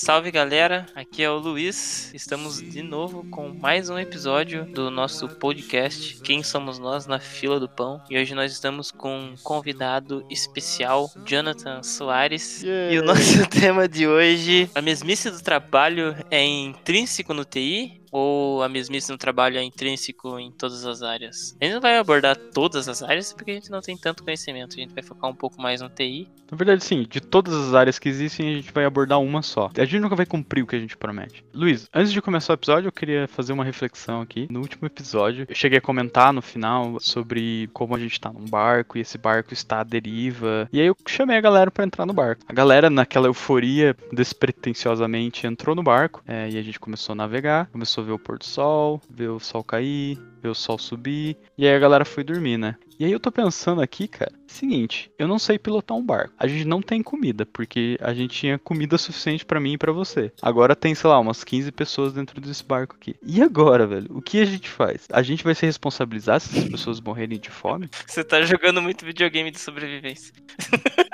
Salve galera, aqui é o Luiz. Estamos de novo com mais um episódio do nosso podcast Quem Somos Nós na Fila do Pão. E hoje nós estamos com um convidado especial, Jonathan Soares. Yeah. E o nosso tema de hoje, a mesmice do trabalho é intrínseco no TI ou a mesmice no trabalho é intrínseco em todas as áreas? A gente não vai abordar todas as áreas porque a gente não tem tanto conhecimento. A gente vai focar um pouco mais no TI. Na verdade, sim, de todas as áreas que existem, a gente vai abordar uma só. A gente nunca vai cumprir o que a gente promete. Luiz, antes de começar o episódio, eu queria fazer uma reflexão aqui. No último episódio, eu cheguei a comentar no final sobre como a gente tá num barco e esse barco está à deriva. E aí eu chamei a galera para entrar no barco. A galera, naquela euforia, despretensiosamente, entrou no barco é, e a gente começou a navegar, começou a ver o pôr do sol, ver o sol cair, ver o sol subir. E aí a galera foi dormir, né? E aí eu tô pensando aqui, cara, seguinte, eu não sei pilotar um barco. A gente não tem comida, porque a gente tinha comida suficiente pra mim e pra você. Agora tem, sei lá, umas 15 pessoas dentro desse barco aqui. E agora, velho? O que a gente faz? A gente vai se responsabilizar se as pessoas morrerem de fome? Você tá jogando muito videogame de sobrevivência.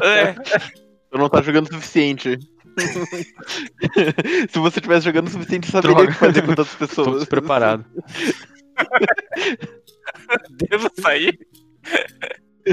é, Eu não tá jogando o suficiente. Se você tivesse jogando o suficiente, saberia o Droga. que fazer com outras Tô pessoas. despreparado. devo sair?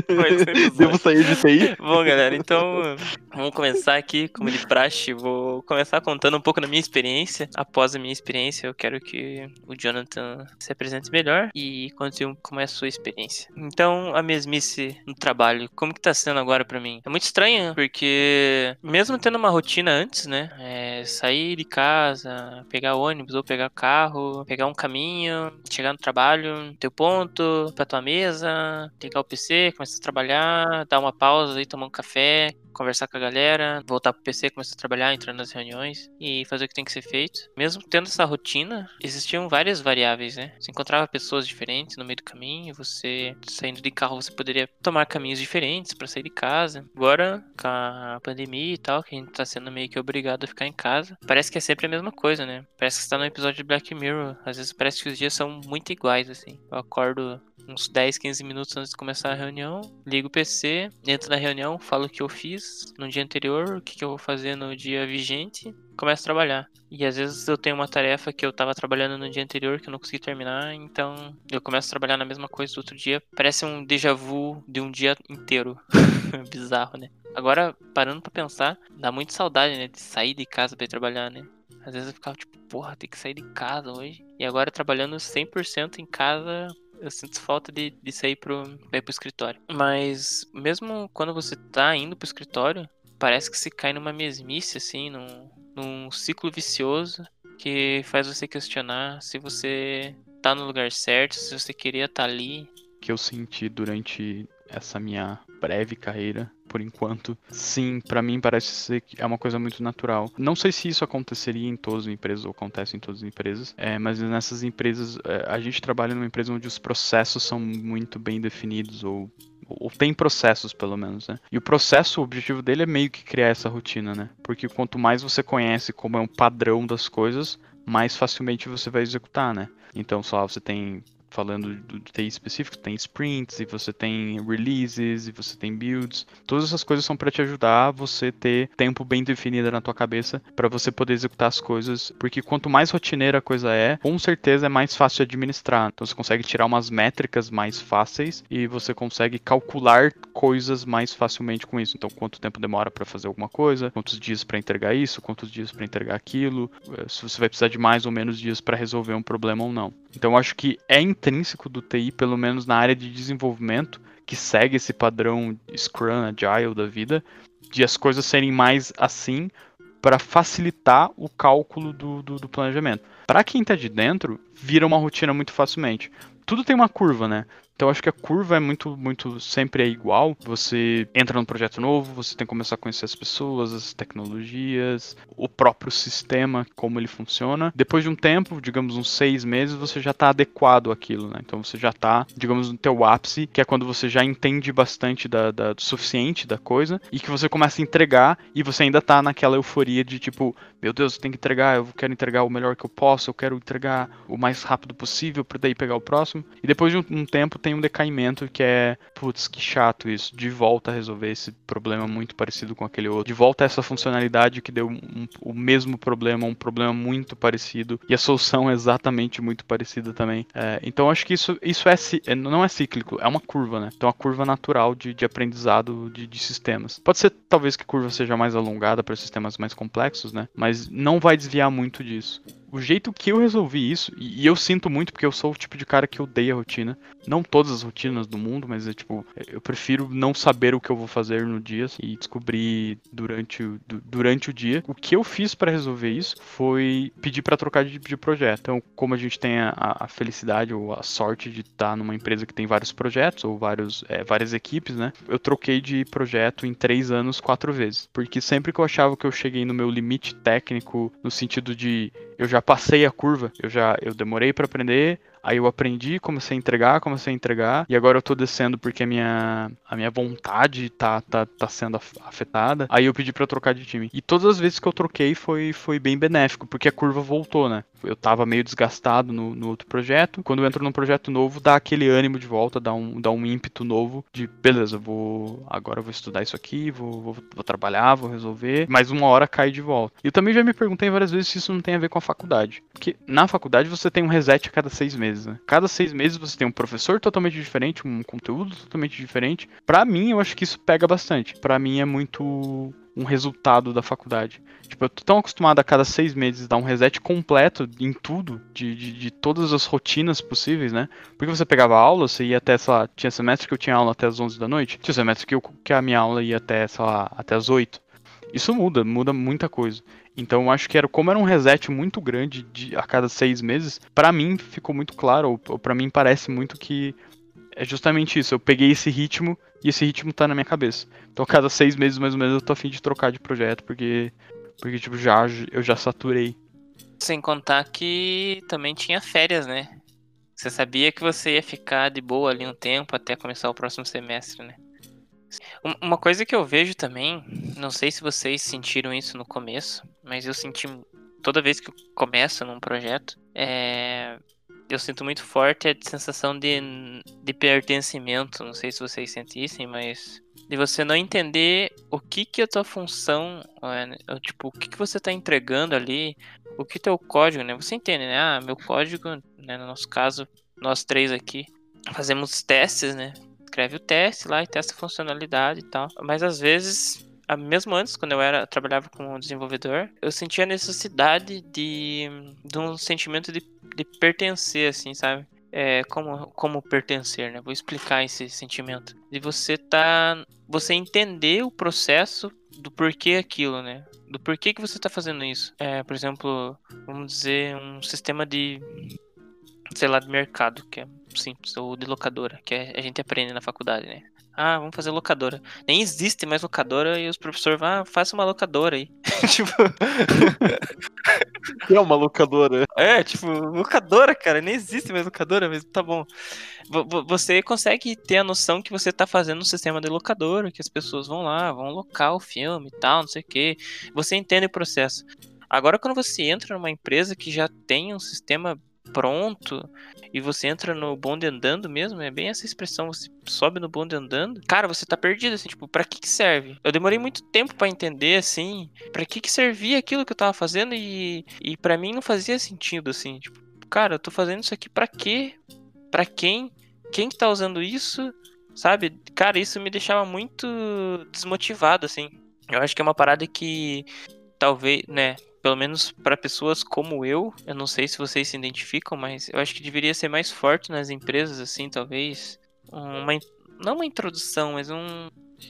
Devo sair de TI? Bom, galera, então vamos começar aqui, como de praxe. Vou começar contando um pouco da minha experiência. Após a minha experiência, eu quero que o Jonathan se apresente melhor e conte como é a sua experiência. Então, a mesmice no trabalho, como que tá sendo agora pra mim? É muito estranho, porque mesmo tendo uma rotina antes, né? É sair de casa, pegar ônibus ou pegar carro, pegar um caminho, chegar no trabalho, teu ponto, pra tua mesa, ligar o PC, começar a trabalhar, dar uma pausa e tomar um café, conversar com a galera, voltar pro PC, começar a trabalhar, entrar nas reuniões e fazer o que tem que ser feito. Mesmo tendo essa rotina, existiam várias variáveis, né? Você encontrava pessoas diferentes no meio do caminho, você saindo de carro, você poderia tomar caminhos diferentes para sair de casa. Agora, com a pandemia e tal, que a gente tá sendo meio que obrigado a ficar em casa, parece que é sempre a mesma coisa, né? Parece que você tá no episódio de Black Mirror. Às vezes parece que os dias são muito iguais, assim. Eu acordo uns 10, 15 minutos antes de começar a reunião, ligo o PC, entro na reunião, falo o que eu fiz no dia anterior, o que, que eu vou fazer no dia vigente, começo a trabalhar. E às vezes eu tenho uma tarefa que eu tava trabalhando no dia anterior que eu não consegui terminar, então eu começo a trabalhar na mesma coisa do outro dia. Parece um déjà vu de um dia inteiro. Bizarro, né? Agora, parando pra pensar, dá muito saudade, né? De sair de casa pra ir trabalhar, né? Às vezes eu ficava tipo, porra, tem que sair de casa hoje. E agora trabalhando 100% em casa, eu sinto falta de, de sair pro, ir pro escritório. Mas mesmo quando você tá indo pro escritório, parece que se cai numa mesmice, assim, num, num ciclo vicioso que faz você questionar se você tá no lugar certo, se você queria estar ali. que eu senti durante essa minha breve carreira, por enquanto, sim, pra mim parece ser que é uma coisa muito natural. Não sei se isso aconteceria em todas as empresas ou acontece em todas as empresas, é, mas nessas empresas é, a gente trabalha numa empresa onde os processos são muito bem definidos ou ou tem processos, pelo menos, né? E o processo, o objetivo dele é meio que criar essa rotina, né? Porque quanto mais você conhece como é um padrão das coisas, mais facilmente você vai executar, né? Então, lá, você tem falando do TI específico, tem sprints, e você tem releases, e você tem builds. Todas essas coisas são para te ajudar a você ter tempo bem definido na tua cabeça para você poder executar as coisas, porque quanto mais rotineira a coisa é, com certeza é mais fácil de administrar. Então você consegue tirar umas métricas mais fáceis e você consegue calcular coisas mais facilmente com isso. Então quanto tempo demora para fazer alguma coisa, quantos dias para entregar isso, quantos dias para entregar aquilo, eh, se você vai precisar de mais ou menos dias para resolver um problema ou não. Então acho que é intrínseco do TI, pelo menos na área de desenvolvimento, que segue esse padrão Scrum, Agile da vida, de as coisas serem mais assim para facilitar o cálculo do, do, do planejamento. Para quem está de dentro, vira uma rotina muito facilmente. Tudo tem uma curva, né? Então acho que a curva é muito, muito sempre é igual. Você entra num projeto novo, você tem que começar a conhecer as pessoas, as tecnologias, o próprio sistema, como ele funciona. Depois de um tempo, digamos uns seis meses, você já está adequado àquilo, né? Então você já está, digamos, no teu ápice, que é quando você já entende bastante da, da- do suficiente da coisa e que você começa a entregar e você ainda tá naquela euforia de tipo, meu Deus, eu tenho que entregar, eu quero entregar o melhor que eu posso, eu quero entregar o mais rápido possível para daí pegar o próximo. E depois de um, um tempo tem um decaimento que é, putz, que chato isso. De volta a resolver esse problema muito parecido com aquele outro. De volta a essa funcionalidade que deu um, o mesmo problema, um problema muito parecido. E a solução é exatamente muito parecida também. É, então acho que isso, isso é, é, não é cíclico, é uma curva, né? Então, uma curva natural de, de aprendizado de, de sistemas. Pode ser talvez que a curva seja mais alongada para sistemas mais complexos, né? Mas não vai desviar muito disso o jeito que eu resolvi isso, e eu sinto muito porque eu sou o tipo de cara que odeia rotina. Não todas as rotinas do mundo, mas é tipo, eu prefiro não saber o que eu vou fazer no dia e descobrir durante o, durante o dia. O que eu fiz para resolver isso foi pedir para trocar de, de, projeto. Então, como a gente tem a, a, felicidade ou a sorte de estar numa empresa que tem vários projetos ou vários, é, várias equipes, né? Eu troquei de projeto em três anos quatro vezes. Porque sempre que eu achava que eu cheguei no meu limite técnico, no sentido de eu já passei a curva, eu já eu demorei para aprender, Aí eu aprendi, comecei a entregar, comecei a entregar, e agora eu tô descendo porque a minha, a minha vontade tá, tá, tá sendo afetada. Aí eu pedi para trocar de time. E todas as vezes que eu troquei foi, foi bem benéfico, porque a curva voltou, né? Eu tava meio desgastado no, no outro projeto. Quando eu entro num projeto novo, dá aquele ânimo de volta, dá um, dá um ímpeto novo de beleza, vou. Agora eu vou estudar isso aqui, vou, vou, vou trabalhar, vou resolver. Mas uma hora cai de volta. E eu também já me perguntei várias vezes se isso não tem a ver com a faculdade. Porque na faculdade você tem um reset a cada seis meses né? Cada seis meses você tem um professor totalmente diferente, um conteúdo totalmente diferente. Para mim, eu acho que isso pega bastante. Para mim é muito um resultado da faculdade. Tipo, eu tô tão acostumado a cada seis meses dar um reset completo em tudo, de, de, de, todas as rotinas possíveis, né? Porque você pegava aula, você ia até, sei lá, tinha semestre que eu tinha aula até as 11 da noite, tinha semestre que, eu, que a minha aula ia até, sei lá, até as 8. Isso muda, muda muita coisa. Então eu acho que era como era um reset muito grande de, a cada seis meses, para mim ficou muito claro, ou, ou para mim parece muito que é justamente isso. Eu peguei esse ritmo e esse ritmo tá na minha cabeça. Então a cada seis meses mais ou menos eu tô afim de trocar de projeto, porque, porque tipo, já, eu já saturei. Sem contar que também tinha férias, né? Você sabia que você ia ficar de boa ali um tempo até começar o próximo semestre, né? Uma coisa que eu vejo também, não sei se vocês sentiram isso no começo, mas eu senti toda vez que eu começo num projeto, é, eu sinto muito forte a sensação de, de pertencimento. Não sei se vocês sentissem, mas de você não entender o que que a tua função, é, tipo, o que que você está entregando ali, o que teu código, né? Você entende, né? Ah, meu código, né, no nosso caso, nós três aqui, fazemos testes, né? escreve o teste lá e testa a funcionalidade e tal. Mas às vezes, mesmo antes, quando eu era trabalhava como desenvolvedor, eu sentia a necessidade de, de um sentimento de, de pertencer, assim, sabe? É, como, como pertencer, né? Vou explicar esse sentimento. De você tá. Você entender o processo do porquê aquilo, né? Do porquê que você tá fazendo isso. É, por exemplo, vamos dizer, um sistema de. sei lá, de mercado, que é simples, ou de locadora, que a gente aprende na faculdade, né? Ah, vamos fazer locadora. Nem existe mais locadora e os professores vão, ah, faça uma locadora aí. tipo. é uma locadora? É, tipo, locadora, cara. Nem existe mais locadora, mas tá bom. Você consegue ter a noção que você tá fazendo um sistema de locadora, que as pessoas vão lá, vão locar o filme e tal, não sei o quê. Você entende o processo. Agora, quando você entra numa empresa que já tem um sistema pronto e você entra no bonde andando mesmo, é bem essa expressão, você sobe no bonde andando, cara, você tá perdido, assim, tipo, pra que que serve? Eu demorei muito tempo para entender, assim, pra que que servia aquilo que eu tava fazendo e, e para mim não fazia sentido, assim, tipo, cara, eu tô fazendo isso aqui pra quê? Pra quem? Quem que tá usando isso? Sabe? Cara, isso me deixava muito desmotivado, assim. Eu acho que é uma parada que talvez, né, pelo menos para pessoas como eu, eu não sei se vocês se identificam, mas eu acho que deveria ser mais forte nas empresas, assim, talvez. Uma, não uma introdução, mas um.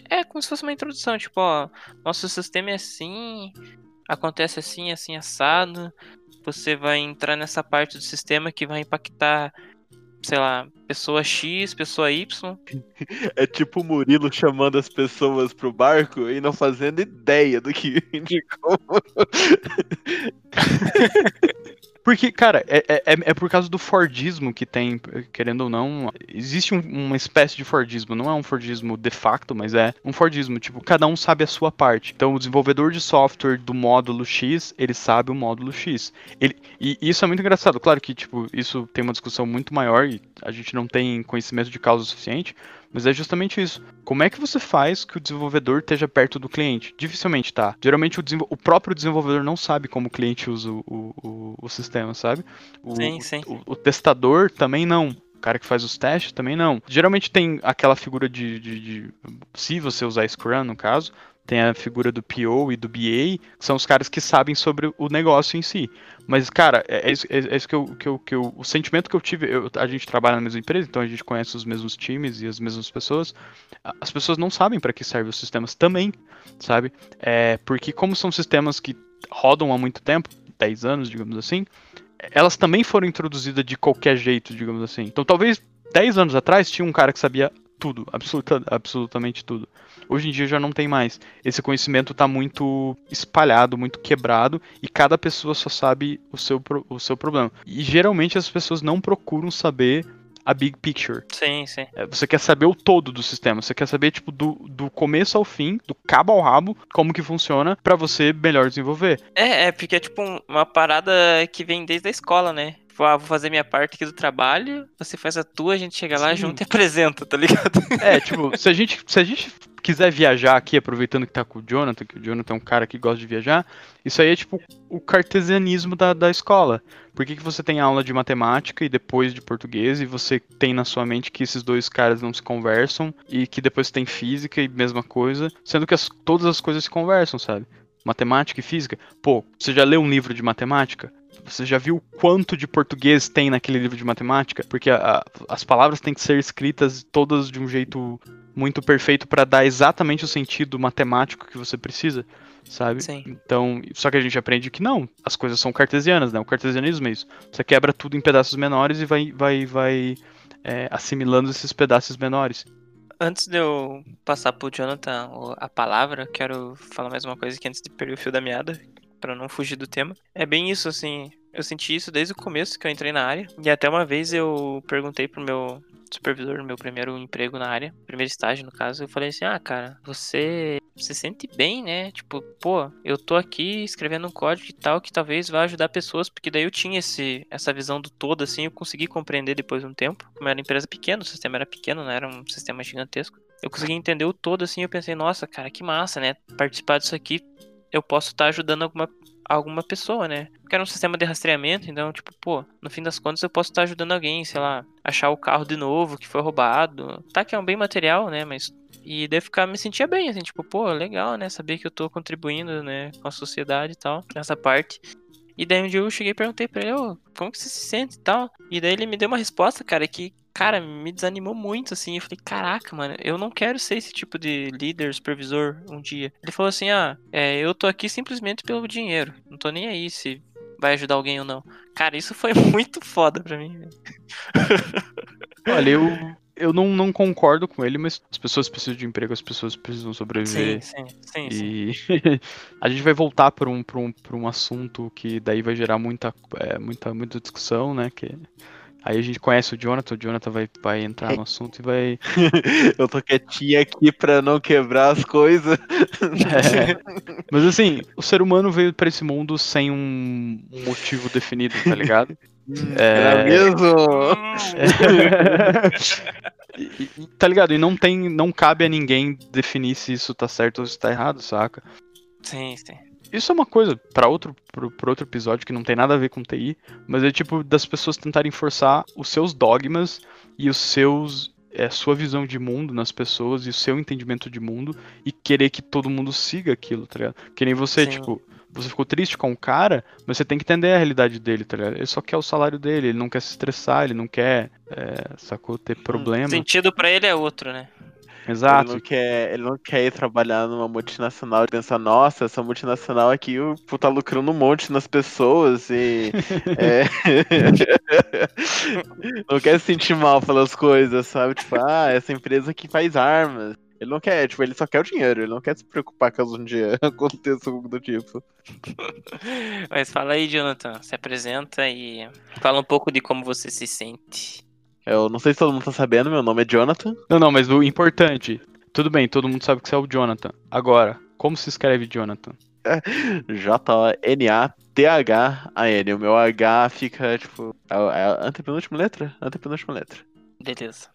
É como se fosse uma introdução, tipo, ó, nosso sistema é assim, acontece assim, assim, assado. Você vai entrar nessa parte do sistema que vai impactar sei lá, pessoa X, pessoa Y. É tipo o Murilo chamando as pessoas pro barco e não fazendo ideia do que de como. Porque, cara, é, é, é por causa do Fordismo que tem, querendo ou não, existe um, uma espécie de Fordismo, não é um Fordismo de facto, mas é um Fordismo, tipo, cada um sabe a sua parte. Então, o desenvolvedor de software do módulo X, ele sabe o módulo X. Ele, e isso é muito engraçado, claro que, tipo, isso tem uma discussão muito maior e a gente não tem conhecimento de causa suficiente, mas é justamente isso. Como é que você faz que o desenvolvedor esteja perto do cliente? Dificilmente tá. Geralmente o, o próprio desenvolvedor não sabe como o cliente usa o, o, o sistema, sabe? O, sim, sim. O, testador também não. O cara que faz os testes também não. Geralmente tem aquela figura de, de, de se você usar Scrum, no caso, tem a figura do PO e do BA, que são os caras que sabem sobre o negócio em si. Mas, cara, é, é, isso, é, é isso que, eu, que, eu, que eu. O sentimento que eu tive. Eu, a gente trabalha na mesma empresa, então a gente conhece os mesmos times e as mesmas pessoas. As pessoas não sabem para que servem os sistemas também, sabe? É, porque, como são sistemas que rodam há muito tempo 10 anos, digamos assim elas também foram introduzidas de qualquer jeito, digamos assim. Então, talvez 10 anos atrás tinha um cara que sabia tudo, absoluta, absolutamente tudo. Hoje em dia já não tem mais. Esse conhecimento está muito espalhado, muito quebrado, e cada pessoa só sabe o seu, o seu problema. E geralmente as pessoas não procuram saber a big picture. Sim, sim. É, você quer saber o todo do sistema. Você quer saber, tipo, do, do começo ao fim, do cabo ao rabo, como que funciona para você melhor desenvolver. É, é, porque é tipo uma parada que vem desde a escola, né? Tipo, ah, vou fazer minha parte aqui do trabalho, você faz a tua, a gente chega lá Sim. junto e apresenta, tá ligado? É, tipo, se a gente, se a gente quiser viajar aqui, aproveitando que tá com o Jonathan, que o Jonathan é um cara que gosta de viajar, isso aí é tipo o cartesianismo da, da escola. Por que, que você tem aula de matemática e depois de português e você tem na sua mente que esses dois caras não se conversam e que depois tem física e mesma coisa, sendo que as, todas as coisas se conversam, sabe? Matemática e física. Pô, você já leu um livro de matemática? Você já viu quanto de português tem naquele livro de matemática? Porque a, a, as palavras têm que ser escritas todas de um jeito muito perfeito para dar exatamente o sentido matemático que você precisa, sabe? Sim. Então, só que a gente aprende que não, as coisas são cartesianas, né? O cartesianismo é isso. Você quebra tudo em pedaços menores e vai, vai, vai é, assimilando esses pedaços menores. Antes de eu passar pro Jonathan a palavra, quero falar mais uma coisa aqui antes de perder o fio da meada, para não fugir do tema. É bem isso, assim. Eu senti isso desde o começo que eu entrei na área. E até uma vez eu perguntei pro meu supervisor no meu primeiro emprego na área, primeiro estágio no caso, eu falei assim: "Ah, cara, você se sente bem, né? Tipo, pô, eu tô aqui escrevendo um código e tal que talvez vá ajudar pessoas, porque daí eu tinha esse essa visão do todo assim, eu consegui compreender depois de um tempo. Como era empresa pequena, o sistema era pequeno, não era um sistema gigantesco. Eu consegui entender o todo assim, eu pensei: "Nossa, cara, que massa, né? Participar disso aqui eu posso estar tá ajudando alguma, alguma pessoa, né? Porque era um sistema de rastreamento, então, tipo, pô, no fim das contas eu posso estar tá ajudando alguém, sei lá, achar o carro de novo que foi roubado. Tá que é um bem material, né? Mas. E daí ficar, me sentia bem, assim, tipo, pô, legal, né? Saber que eu tô contribuindo, né, com a sociedade e tal, nessa parte. E daí um dia eu cheguei e perguntei pra ele, oh, como que você se sente e tal? E daí ele me deu uma resposta, cara, que cara, me desanimou muito, assim. Eu falei, caraca, mano, eu não quero ser esse tipo de líder, supervisor um dia. Ele falou assim: ah, é, eu tô aqui simplesmente pelo dinheiro. Não tô nem aí se vai ajudar alguém ou não. Cara, isso foi muito foda pra mim. Olha, eu, eu não, não concordo com ele, mas as pessoas precisam de emprego, as pessoas precisam sobreviver. Sim, sim, sim. E sim. a gente vai voltar para um, pra um, pra um assunto que daí vai gerar muita, é, muita, muita discussão, né? Que Aí a gente conhece o Jonathan, o Jonathan vai, vai entrar no assunto e vai. Eu tô quietinho aqui pra não quebrar as coisas. É. Mas assim, o ser humano veio pra esse mundo sem um motivo definido, tá ligado? É, é mesmo? É... tá ligado? E não tem. Não cabe a ninguém definir se isso tá certo ou se tá errado, saca? Sim, sim. Isso é uma coisa para outro, pra, outro episódio que não tem nada a ver com TI, mas é tipo das pessoas tentarem forçar os seus dogmas e os seus é, sua visão de mundo nas pessoas e o seu entendimento de mundo e querer que todo mundo siga aquilo, tá ligado? Que nem você, Sim. tipo, você ficou triste com o cara, mas você tem que entender a realidade dele, tá ligado? Ele só quer o salário dele, ele não quer se estressar, ele não quer, é, sacou, ter problema. O sentido para ele é outro, né? Exato. Ele não, quer, ele não quer ir trabalhar numa multinacional e pensar, nossa, essa multinacional aqui tá lucrando um monte nas pessoas e. é... não quer se sentir mal pelas coisas, sabe? Tipo, ah, essa empresa que faz armas. Ele não quer, tipo, ele só quer o dinheiro, ele não quer se preocupar caso um dia aconteça algo do tipo. Mas fala aí, Jonathan, se apresenta e fala um pouco de como você se sente. Eu não sei se todo mundo tá sabendo, meu nome é Jonathan. Não, não, mas o importante. Tudo bem, todo mundo sabe que você é o Jonathan. Agora, como se escreve Jonathan? J-O-N-A-T-H-A-N. O meu H fica, tipo. É é a antepenúltima letra? Antepenúltima letra. Beleza.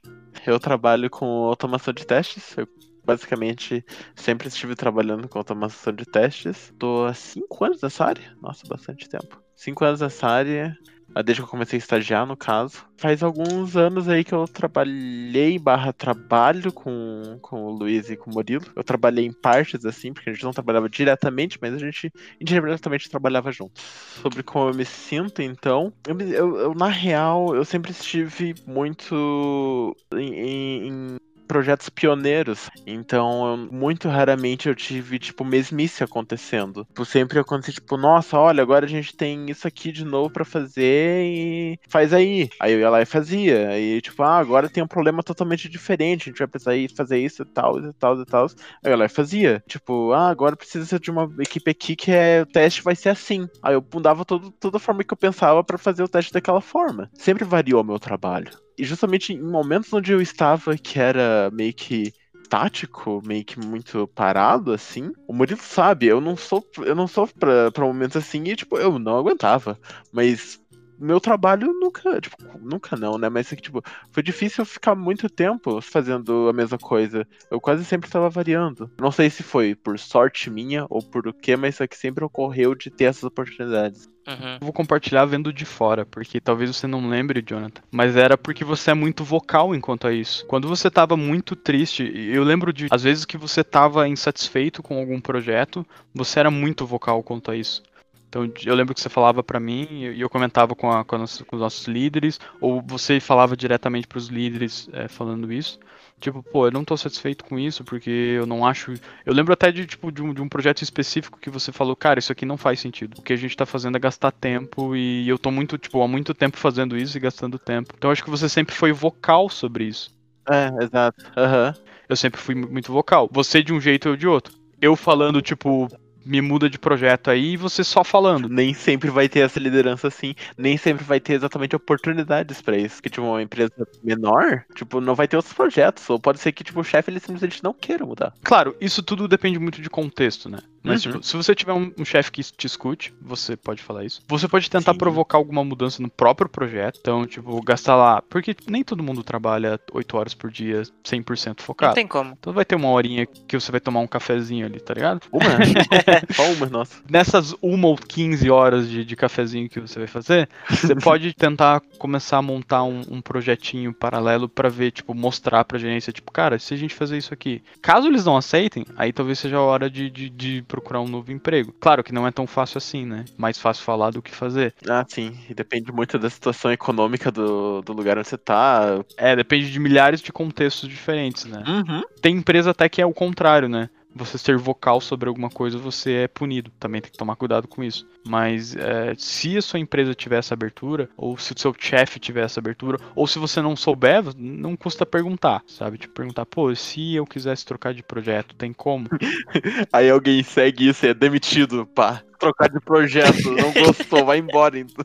Eu trabalho com automação de testes. Eu basicamente sempre estive trabalhando com automação de testes. Tô há 5 anos nessa área. Nossa, bastante tempo. 5 anos nessa área. Ah, desde que eu comecei a estagiar, no caso. Faz alguns anos aí que eu trabalhei barra trabalho com, com o Luiz e com o Murilo. Eu trabalhei em partes, assim, porque a gente não trabalhava diretamente, mas a gente indiretamente trabalhava junto. Sobre como eu me sinto, então, eu, eu, eu na real, eu sempre estive muito em, em projetos pioneiros. Então, muito raramente eu tive, tipo, mesmice acontecendo. Tipo, sempre acontecia, tipo, nossa, olha, agora a gente tem isso aqui de novo para fazer e faz aí. Aí eu ia lá e fazia. Aí, tipo, ah, agora tem um problema totalmente diferente, a gente vai precisar ir fazer isso e tal, e tal, e tal. Aí eu ia lá e fazia. Tipo, ah, agora precisa de uma equipe aqui que é, o teste vai ser assim. Aí eu mudava todo, toda a forma que eu pensava para fazer o teste daquela forma. Sempre variou meu trabalho. E justamente em momentos onde eu estava, que era meio que tático, meio que muito parado, assim. O Murilo sabe, eu não sou, eu não sou pra, pra momentos assim e, tipo, eu não aguentava. Mas meu trabalho nunca, tipo, nunca não, né? Mas é que, tipo, foi difícil ficar muito tempo fazendo a mesma coisa. Eu quase sempre estava variando. Não sei se foi por sorte minha ou por o que, mas é que sempre ocorreu de ter essas oportunidades. Uhum. Vou compartilhar vendo de fora, porque talvez você não lembre, Jonathan. Mas era porque você é muito vocal enquanto a isso. Quando você tava muito triste, eu lembro de às vezes que você tava insatisfeito com algum projeto, você era muito vocal quanto a isso. Então eu lembro que você falava para mim e eu comentava com, a, com, a com, os nossos líderes, ou você falava diretamente para os líderes é, falando isso. Tipo, pô, eu não tô satisfeito com isso porque eu não acho. Eu lembro até de, tipo, de um, de um projeto específico que você falou, cara, isso aqui não faz sentido. O que a gente tá fazendo é gastar tempo e eu tô muito, tipo, há muito tempo fazendo isso e gastando tempo. Então eu acho que você sempre foi vocal sobre isso. É, exato. Uhum. Eu sempre fui muito vocal. Você de um jeito ou de outro. Eu falando, tipo, me muda de projeto aí e você só falando. Nem sempre vai ter essa liderança assim, nem sempre vai ter exatamente oportunidades para isso. Que, tipo, uma empresa menor, tipo, não vai ter outros projetos. Ou pode ser que, tipo, o chefe, ele simplesmente não queira mudar. Claro, isso tudo depende muito de contexto, né? Mas, uhum. tipo, se você tiver um, um chefe que te escute, você pode falar isso. Você pode tentar Sim. provocar alguma mudança no próprio projeto. Então, tipo, gastar lá. Porque nem todo mundo trabalha 8 horas por dia 100% focado. Não tem como. Então vai ter uma horinha que você vai tomar um cafezinho ali, tá ligado? Uma? Só uma, nossa. Nessas uma ou 15 horas de, de cafezinho que você vai fazer, você pode tentar começar a montar um, um projetinho paralelo para ver, tipo, mostrar pra gerência, tipo, cara, se a gente fazer isso aqui. Caso eles não aceitem, aí talvez seja a hora de, de, de procurar um novo emprego. Claro que não é tão fácil assim, né? Mais fácil falar do que fazer. Ah, sim. E depende muito da situação econômica do, do lugar onde você tá. É, depende de milhares de contextos diferentes, né? Uhum. Tem empresa até que é o contrário, né? Você ser vocal sobre alguma coisa, você é punido. Também tem que tomar cuidado com isso. Mas é, se a sua empresa tiver essa abertura, ou se o seu chefe tiver essa abertura, ou se você não souber, não custa perguntar, sabe? Tipo, perguntar, pô, se eu quisesse trocar de projeto, tem como? Aí alguém segue isso e é demitido, pá. Trocar de projeto, não gostou, vai embora então.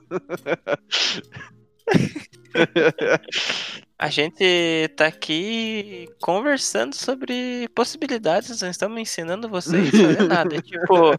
A gente tá aqui conversando sobre possibilidades, nós estamos ensinando vocês a fazer nada. tipo.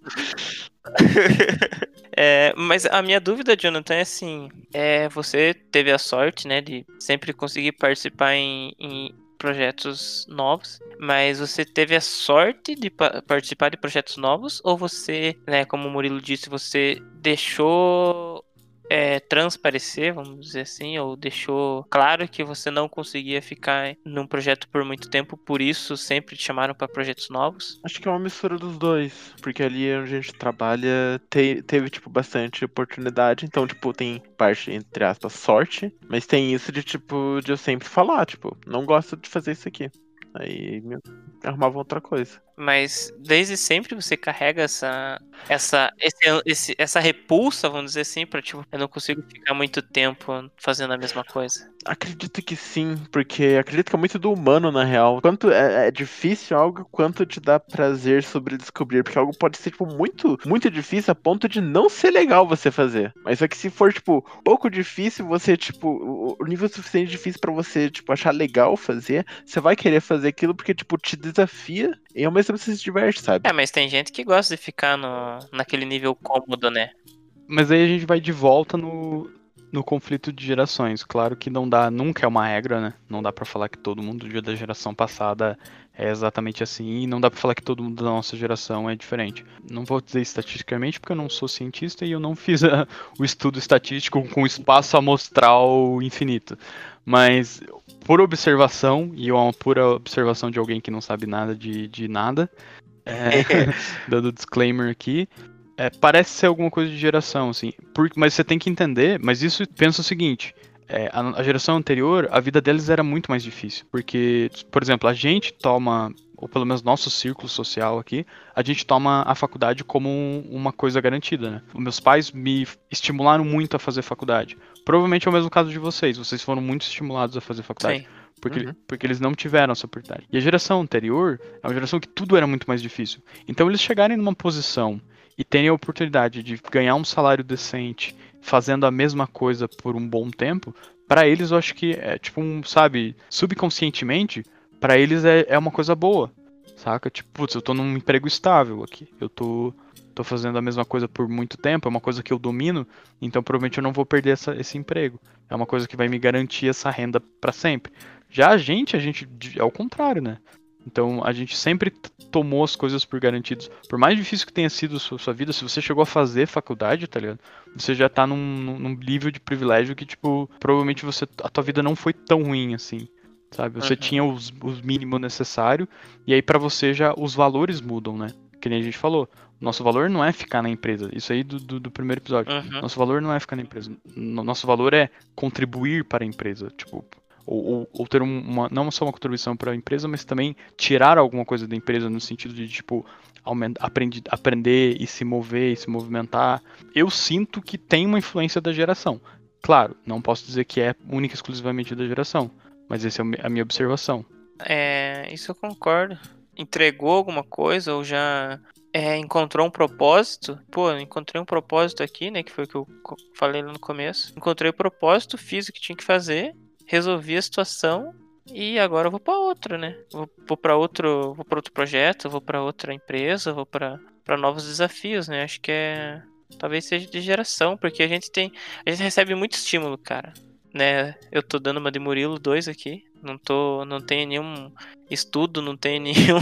é, mas a minha dúvida, Jonathan, é assim: é, você teve a sorte, né, de sempre conseguir participar em, em projetos novos, mas você teve a sorte de pa participar de projetos novos ou você, né, como o Murilo disse, você deixou é, transparecer, vamos dizer assim, ou deixou claro que você não conseguia ficar num projeto por muito tempo, por isso sempre te chamaram para projetos novos? Acho que é uma mistura dos dois, porque ali onde a gente trabalha te, teve, tipo, bastante oportunidade, então, tipo, tem parte, entre aspas, sorte, mas tem isso de, tipo, de eu sempre falar, tipo, não gosto de fazer isso aqui. Aí arrumava outra coisa. Mas desde sempre você carrega essa essa esse, esse, essa repulsa, vamos dizer assim, para tipo, eu não consigo ficar muito tempo fazendo a mesma coisa. Acredito que sim, porque acredito que é muito do humano, na real. Quanto é, é, difícil algo, quanto te dá prazer sobre descobrir. Porque algo pode ser, tipo, muito, muito difícil a ponto de não ser legal você fazer. Mas é que se for, tipo, pouco difícil, você, tipo, o nível suficiente difícil para você, tipo, achar legal fazer, você vai querer fazer aquilo porque, tipo, te desafia e ao mesmo tempo você se diverte, sabe? É, mas tem gente que gosta de ficar no, naquele nível cômodo, né? Mas aí a gente vai de volta no, no conflito de gerações. Claro que não dá, nunca é uma regra, né? Não dá para falar que todo mundo da geração passada é exatamente assim, e não dá para falar que todo mundo da nossa geração é diferente. Não vou dizer estatisticamente porque eu não sou cientista e eu não fiz a, o estudo estatístico com espaço amostral infinito. Mas por observação, e é uma pura observação de alguém que não sabe nada de, de nada, é, dando disclaimer aqui, é, parece ser alguma coisa de geração, assim. Por, mas você tem que entender, mas isso pensa o seguinte. É, a, a, geração anterior, a vida deles era muito mais difícil. Porque, por exemplo, a gente toma, ou pelo menos nosso círculo social aqui, a gente toma a faculdade como um, uma coisa garantida, né? Meus pais me estimularam muito a fazer faculdade. Provavelmente é o mesmo caso de vocês. Vocês foram muito estimulados a fazer faculdade. Sim. Porque, uhum. porque eles não tiveram essa oportunidade. E a geração anterior é uma geração que tudo era muito mais difícil. Então eles chegarem numa posição e terem a oportunidade de ganhar um salário decente fazendo a mesma coisa por um bom tempo, para eles eu acho que é tipo um, sabe, subconscientemente, para eles é, é uma coisa boa, saca? Tipo, putz, eu tô num emprego estável aqui, eu tô, tô fazendo a mesma coisa por muito tempo, é uma coisa que eu domino, então provavelmente eu não vou perder essa, esse emprego. É uma coisa que vai me garantir essa renda para sempre. Já a gente, a gente é o contrário, né? Então a gente sempre tomou as coisas por garantidos. Por mais difícil que tenha sido a sua, vida, se você chegou a fazer faculdade, tá ligado? Você já tá num, num nível de privilégio que, tipo, provavelmente você, a tua vida não foi tão ruim assim. Sabe? Você uhum. tinha os, os mínimos necessários, e aí para você já os valores mudam, né? Que nem a gente falou. Nosso valor não é ficar na empresa. Isso aí do, do, do primeiro episódio. Uhum. Nosso valor não é ficar na empresa. Nosso valor é contribuir para a empresa. Tipo, ou, ou, ou ter uma, não só uma contribuição para a empresa, mas também tirar alguma coisa da empresa no sentido de, tipo, aprender, aprender e se mover e se movimentar. Eu sinto que tem uma influência da geração. Claro, não posso dizer que é única e exclusivamente da geração, mas essa é a minha observação. É, isso eu concordo. Entregou alguma coisa ou já é, encontrou um propósito. Pô, encontrei um propósito aqui, né? Que foi o que eu falei no começo. Encontrei o propósito, fiz o que tinha que fazer resolvi a situação e agora eu vou para outro, né? Vou, vou para outro, vou para outro projeto, vou para outra empresa, vou para para novos desafios, né? Acho que é talvez seja de geração, porque a gente tem a gente recebe muito estímulo, cara. Né? Eu tô dando uma de Murilo 2 aqui, não tô não tenho nenhum estudo, não tenho nenhum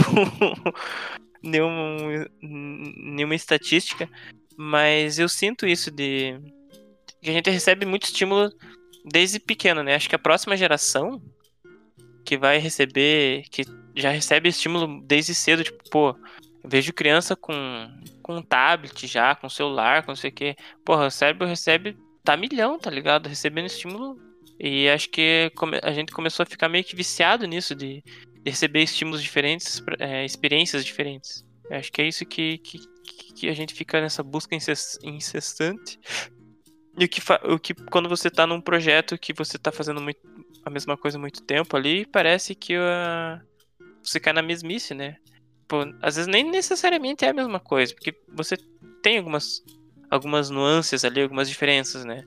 nenhum nenhuma estatística, mas eu sinto isso de que a gente recebe muito estímulo desde pequeno, né? Acho que a próxima geração que vai receber, que já recebe estímulo desde cedo, tipo, pô, vejo criança com, com tablet já, com celular, com não sei o que. Porra, o cérebro recebe, tá milhão, tá ligado? Recebendo estímulo. E acho que a gente começou a ficar meio que viciado nisso, de, receber estímulos diferentes, é, experiências diferentes. Acho que é isso que, que, que a gente fica nessa busca incessante e o que, o que quando você tá num projeto que você tá fazendo muito, a mesma coisa há muito tempo ali, parece que uh, você cai na mesmice, né? Pô, às vezes nem necessariamente é a mesma coisa, porque você tem algumas, algumas nuances ali, algumas diferenças, né?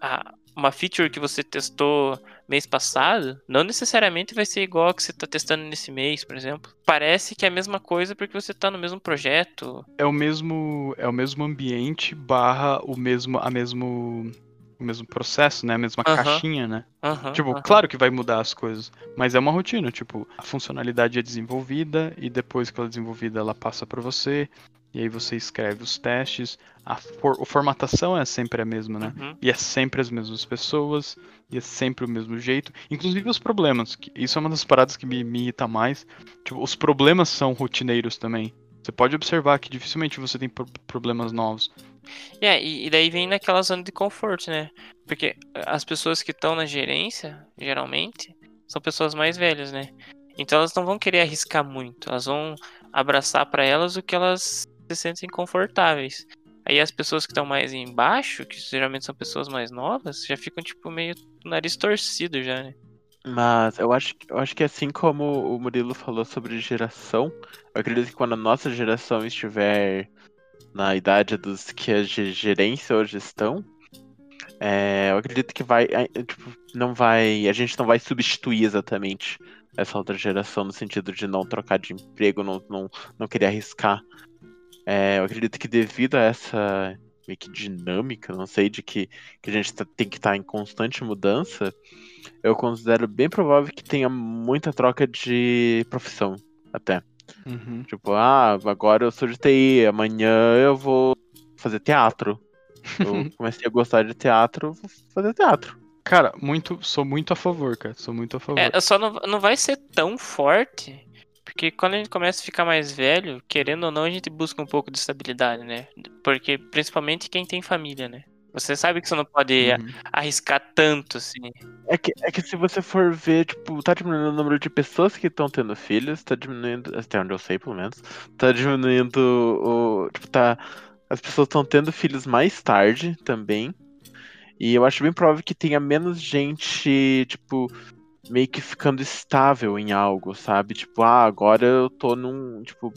A, uma feature que você testou mês passado, não necessariamente vai ser igual a que você está testando nesse mês, por exemplo. Parece que é a mesma coisa porque você está no mesmo projeto. É o mesmo, é o mesmo ambiente barra o mesmo, a mesmo, o mesmo processo, né? A mesma caixinha, né? Tipo, claro que vai mudar as coisas, mas é uma rotina. Tipo, a funcionalidade é desenvolvida e depois que ela é desenvolvida, ela passa para você e aí você escreve os testes. A, for, a formatação é sempre a mesma, né? Uhum. E é sempre as mesmas pessoas, e é sempre o mesmo jeito. Inclusive os problemas. Que, isso é uma das paradas que me, me irrita mais. Tipo, os problemas são rotineiros também. Você pode observar que dificilmente você tem problemas novos. É, e, e daí vem naquela zona de conforto, né? Porque as pessoas que estão na gerência, geralmente, são pessoas mais velhas, né? Então elas não vão querer arriscar muito. Elas vão abraçar para elas o que elas se sentem confortáveis. Aí as pessoas que estão mais embaixo, que geralmente são pessoas mais novas, já ficam tipo meio nariz torcido já, né? Mas eu acho, eu acho que assim como o Murilo falou sobre geração, eu acredito que quando a nossa geração estiver na idade dos que de gerência ou gestão, é, eu acredito que vai, tipo, não vai, a gente não vai substituir exatamente essa outra geração no sentido de não trocar de emprego, não, não, não querer arriscar. É, eu acredito que devido a essa meio que dinâmica, não sei, de que, que a gente tá, tem que estar tá em constante mudança, eu considero bem provável que tenha muita troca de profissão, até. Uhum. Tipo, ah, agora eu sou de TI, amanhã eu vou fazer teatro. Eu comecei a gostar de teatro, vou fazer teatro. Cara, muito, sou muito a favor, cara. Sou muito a favor. É, só não, não vai ser tão forte, porque quando a gente começa a ficar mais velho, querendo ou não, a gente busca um pouco de estabilidade, né? Porque principalmente quem tem família, né? Você sabe que você não pode uhum. arriscar tanto, assim. É que, é que se você for ver, tipo, tá diminuindo o número de pessoas que estão tendo filhos, tá diminuindo, até onde eu sei, pelo menos, tá diminuindo o. Tipo, tá. As pessoas estão tendo filhos mais tarde também. E eu acho bem provável que tenha menos gente, tipo, meio que ficando estável em algo, sabe? Tipo, ah, agora eu tô num. Tipo,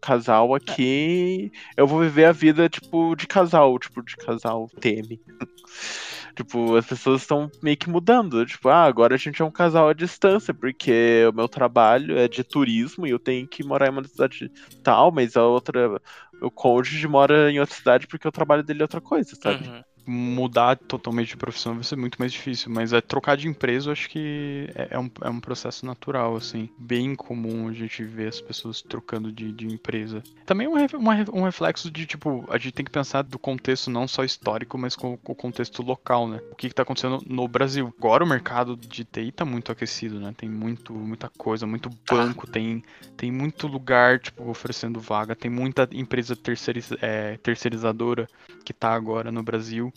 casal aqui, eu vou viver a vida, tipo, de casal, tipo, de casal teme. tipo, as pessoas estão meio que mudando. Tipo, ah, agora a gente é um casal à distância, porque o meu trabalho é de turismo e eu tenho que morar em uma cidade tal, mas a outra, o cônjuge mora em outra cidade porque o trabalho dele é outra coisa, sabe? Uhum mudar totalmente de profissão vai ser muito mais difícil, mas é trocar de empresa, eu acho que é, é, um, é um processo natural, assim, bem comum a gente ver as pessoas trocando de, de empresa. Também um, uma, um reflexo de, tipo, a gente tem que pensar do contexto não só histórico, mas com, com o contexto local, né? O que, está acontecendo no Brasil. Agora o mercado de TI tá muito aquecido, né? Tem muito, muita coisa, muito banco, tem, tem muito lugar, tipo, oferecendo vaga, tem muita empresa terceiriz, é, terceirizadora que tá agora no Brasil.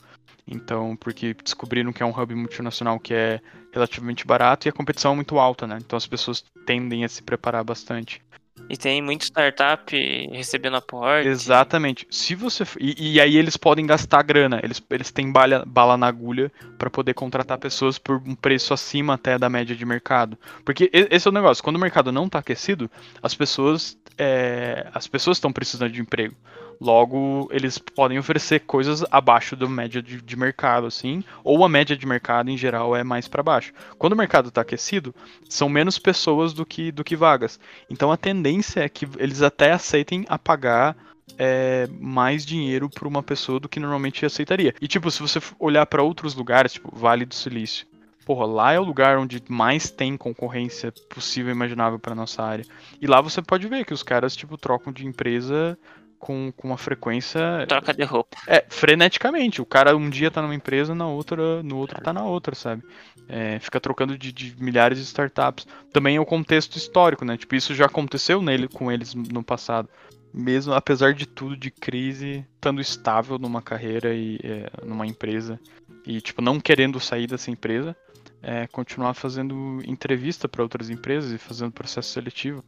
Então, porque descobriram que é um hub multinacional que é relativamente barato e a competição é muito alta, né? Então as pessoas tendem a se preparar bastante. E tem muito startup recebendo aporte. Exatamente. Se você e, e, aí eles podem gastar grana, eles, eles têm bala, bala na agulha para poder contratar pessoas por um preço acima até da média de mercado. Porque esse é o negócio. Quando o mercado não está aquecido, as pessoas é, as pessoas estão precisando de emprego. Logo, eles podem oferecer coisas abaixo da média de, de mercado, assim, ou a média de mercado em geral é mais para baixo. Quando o mercado está aquecido, são menos pessoas do que, do que vagas. Então a tendência é que eles até aceitem a pagar é, mais dinheiro para uma pessoa do que normalmente aceitaria. E tipo, se você olhar para outros lugares, tipo Vale do Silício, porra, lá é o lugar onde mais tem concorrência possível e imaginável para nossa área. E lá você pode ver que os caras tipo trocam de empresa com, com uma frequência. Troca de roupa. É, freneticamente. O cara um dia tá numa empresa, na outra, no outro tá na outra, sabe? É, fica trocando de, de, milhares de startups. Também é o contexto histórico, né? Tipo, isso já aconteceu nele com eles no passado. Mesmo apesar de tudo, de crise, estando estável numa carreira e é, numa empresa. E, tipo, não querendo sair dessa empresa. É, continuar fazendo entrevista para outras empresas e fazendo processo seletivo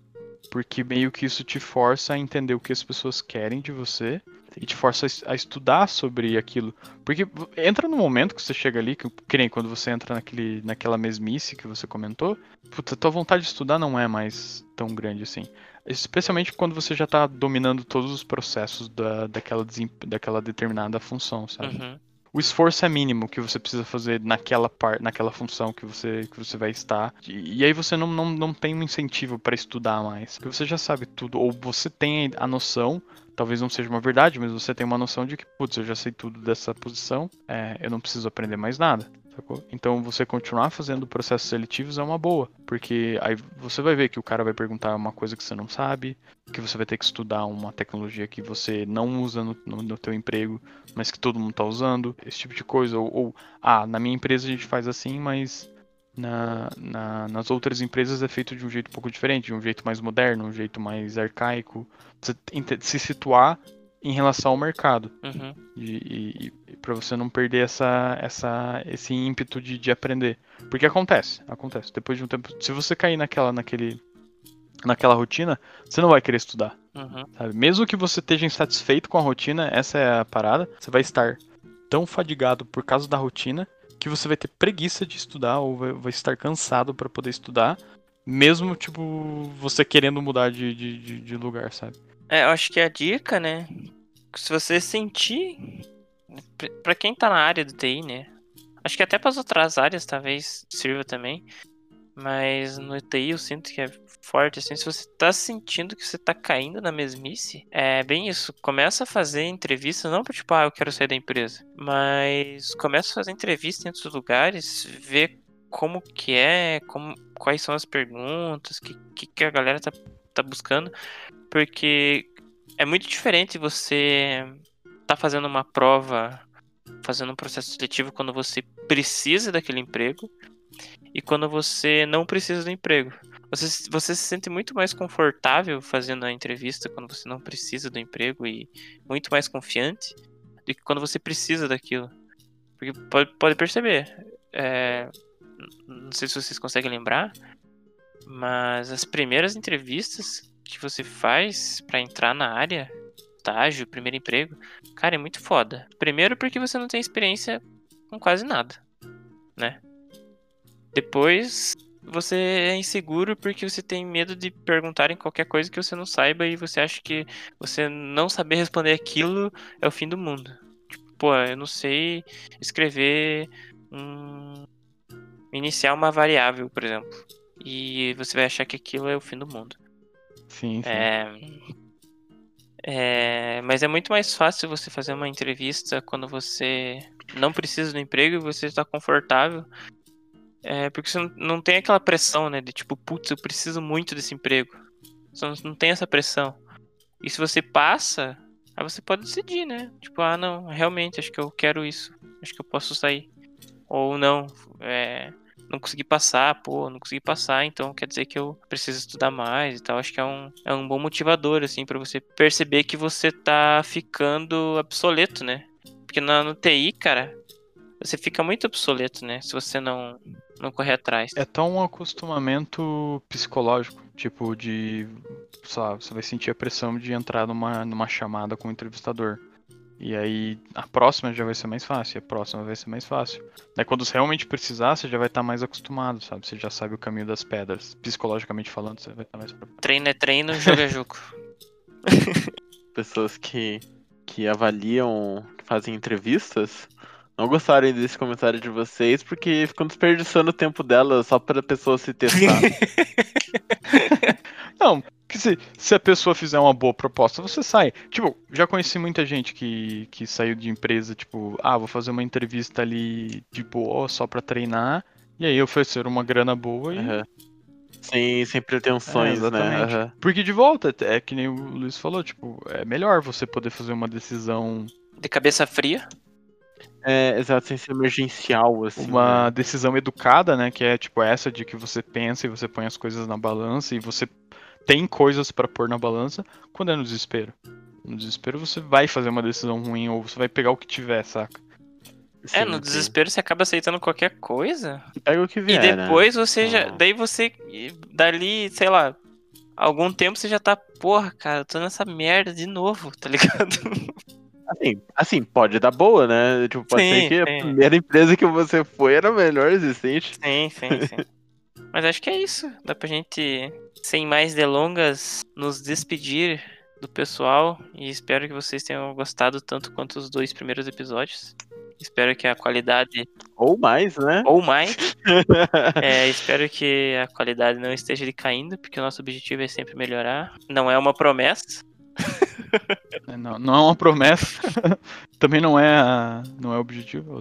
porque meio que isso te força a entender o que as pessoas querem de você e te força a estudar sobre aquilo. Porque entra no momento que você chega ali, que, que nem quando você entra naquele, naquela mesmice que você comentou, puta, tua vontade de estudar não é mais tão grande assim. Especialmente quando você já está dominando todos os processos da, daquela, daquela determinada função, sabe? Uhum o esforço é mínimo que você precisa fazer naquela par, naquela função que você, que você vai estar. E, e aí você não, não, não tem um incentivo para estudar mais. Porque você já sabe tudo, ou você tem a noção, talvez não seja uma verdade, mas você tem uma noção de que, putz, eu já sei tudo dessa posição, é, eu não preciso aprender mais nada. Sacou? Então você continuar fazendo processos seletivos é uma boa, porque aí você vai ver que o cara vai perguntar uma coisa que você não sabe, que você vai ter que estudar uma tecnologia que você não usa no, no, no teu emprego, mas que todo mundo está usando, esse tipo de coisa, ou, ou, ah, na minha empresa a gente faz assim, mas na, na, nas outras empresas é feito de um jeito um pouco diferente, de um jeito mais moderno, um jeito mais arcaico. Você se situar em relação ao mercado. Uhum. E, e, e para você não perder essa, essa, esse ímpeto de, de aprender. Porque acontece, acontece. Depois de um tempo, se você cair naquela, naquele, naquela rotina, você não vai querer estudar. Uhum. Sabe? Mesmo que você esteja insatisfeito com a rotina, essa é a parada, você vai estar tão fadigado por causa da rotina que você vai ter preguiça de estudar ou vai, vai estar cansado para poder estudar, mesmo tipo você querendo mudar de, de, de, de lugar, sabe? É, eu acho que a dica, né? Se você sentir. Pra quem tá na área do TI, né? Acho que até para as outras áreas talvez sirva também. Mas no TI eu sinto que é forte, assim. Se você tá sentindo que você tá caindo na mesmice, é bem isso. Começa a fazer entrevista, não por tipo, ah, eu quero sair da empresa. Mas começa a fazer entrevista em outros lugares, ver como que é, como, quais são as perguntas, o que, que, que a galera tá, tá buscando. Porque é muito diferente você tá fazendo uma prova, fazendo um processo seletivo quando você precisa daquele emprego e quando você não precisa do emprego. Você, você se sente muito mais confortável fazendo a entrevista quando você não precisa do emprego e muito mais confiante do que quando você precisa daquilo. Porque pode, pode perceber, é, não sei se vocês conseguem lembrar, mas as primeiras entrevistas que você faz para entrar na área, estágio, primeiro emprego, cara, é muito foda. Primeiro porque você não tem experiência com quase nada, né? Depois, você é inseguro porque você tem medo de perguntarem qualquer coisa que você não saiba e você acha que você não saber responder aquilo é o fim do mundo. Tipo, pô, eu não sei escrever um. iniciar uma variável, por exemplo. E você vai achar que aquilo é o fim do mundo. Sim, sim. É... É... Mas é muito mais fácil você fazer uma entrevista quando você não precisa do emprego e você está confortável é, porque você não, tem aquela pressão, né? De tipo, putz, eu preciso muito desse emprego. Você não, tem essa pressão. E se você passa, aí você pode decidir, né? Tipo, ah, não, realmente, acho que eu quero isso. Acho que eu posso sair. Ou não, é, não consegui passar, pô, não consegui passar, então quer dizer que eu preciso estudar mais e tal. Acho que é um, é um bom motivador, assim, para você perceber que você tá ficando obsoleto, né? Porque na, no TI, cara, você fica muito obsoleto, né? Se você não, não correr atrás. É tão um acostumamento psicológico, tipo de, sabe, você vai sentir a pressão de entrar numa, numa chamada com o entrevistador. E aí a próxima já vai ser mais fácil, a próxima vai ser mais fácil. Daí quando você realmente precisar, você já vai estar mais acostumado, sabe? Você já sabe o caminho das pedras. Psicologicamente falando, você vai estar mais preparado. Treino é treino, jogo é jogo. Pessoas que, que avaliam, que fazem entrevistas, não gostarem desse comentário de vocês, porque ficam desperdiçando o tempo dela só para a pessoa se testar. não, que se, se a pessoa fizer uma boa proposta, você sai. Tipo, já conheci muita gente que, que saiu de empresa, tipo, ah, vou fazer uma entrevista ali de boa, só pra treinar. E aí ofereceram uma grana boa e. Uhum. Sem, sem pretensões, é, né? Uhum. Porque de volta, é que nem o Luiz falou, tipo, é melhor você poder fazer uma decisão. De cabeça fria. É, exato, sem ser emergencial, assim. Uma né? decisão educada, né? Que é tipo essa de que você pensa e você põe as coisas na balança e você tem coisas para pôr na balança quando é no desespero. No desespero você vai fazer uma decisão ruim ou você vai pegar o que tiver, saca? Sim, é, no sim. desespero você acaba aceitando qualquer coisa. Pega o que vier, E depois né? você já. Daí você. Dali, sei lá. Algum tempo você já tá. Porra, cara, eu tô nessa merda de novo, tá ligado? Assim, assim, pode dar boa, né? Tipo, pode sim, ser que sim. a primeira empresa que você foi era a melhor existente. Sim, sim, sim. Mas acho que é isso. Dá pra gente, sem mais delongas, nos despedir do pessoal. E espero que vocês tenham gostado tanto quanto os dois primeiros episódios. Espero que a qualidade. Ou mais, né? Ou mais. é, espero que a qualidade não esteja decaindo, porque o nosso objetivo é sempre melhorar. Não é uma promessa. É, não, não é uma promessa. Também não é, a, não é o objetivo,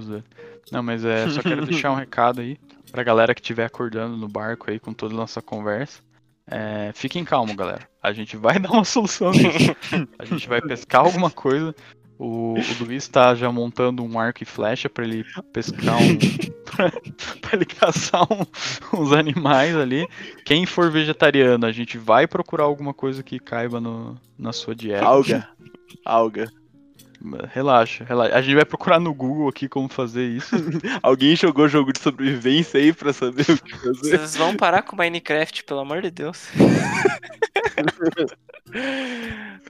Não, mas é, só quero deixar um recado aí pra galera que estiver acordando no barco aí com toda a nossa conversa. É, fiquem calmos, galera. A gente vai dar uma solução nisso. A gente vai pescar alguma coisa. O, o Luiz tá já montando um arco e flecha para ele pescar um. para ele caçar um, uns animais ali. Quem for vegetariano, a gente vai procurar alguma coisa que caiba no, na sua dieta. Alga. Alga. Relaxa, relaxa. A gente vai procurar no Google aqui como fazer isso. Alguém jogou jogo de sobrevivência aí pra saber o que fazer? Vocês vão parar com Minecraft, pelo amor de Deus.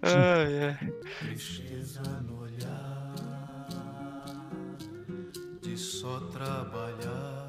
Ai, ai. Tristeza no olhar de só trabalhar.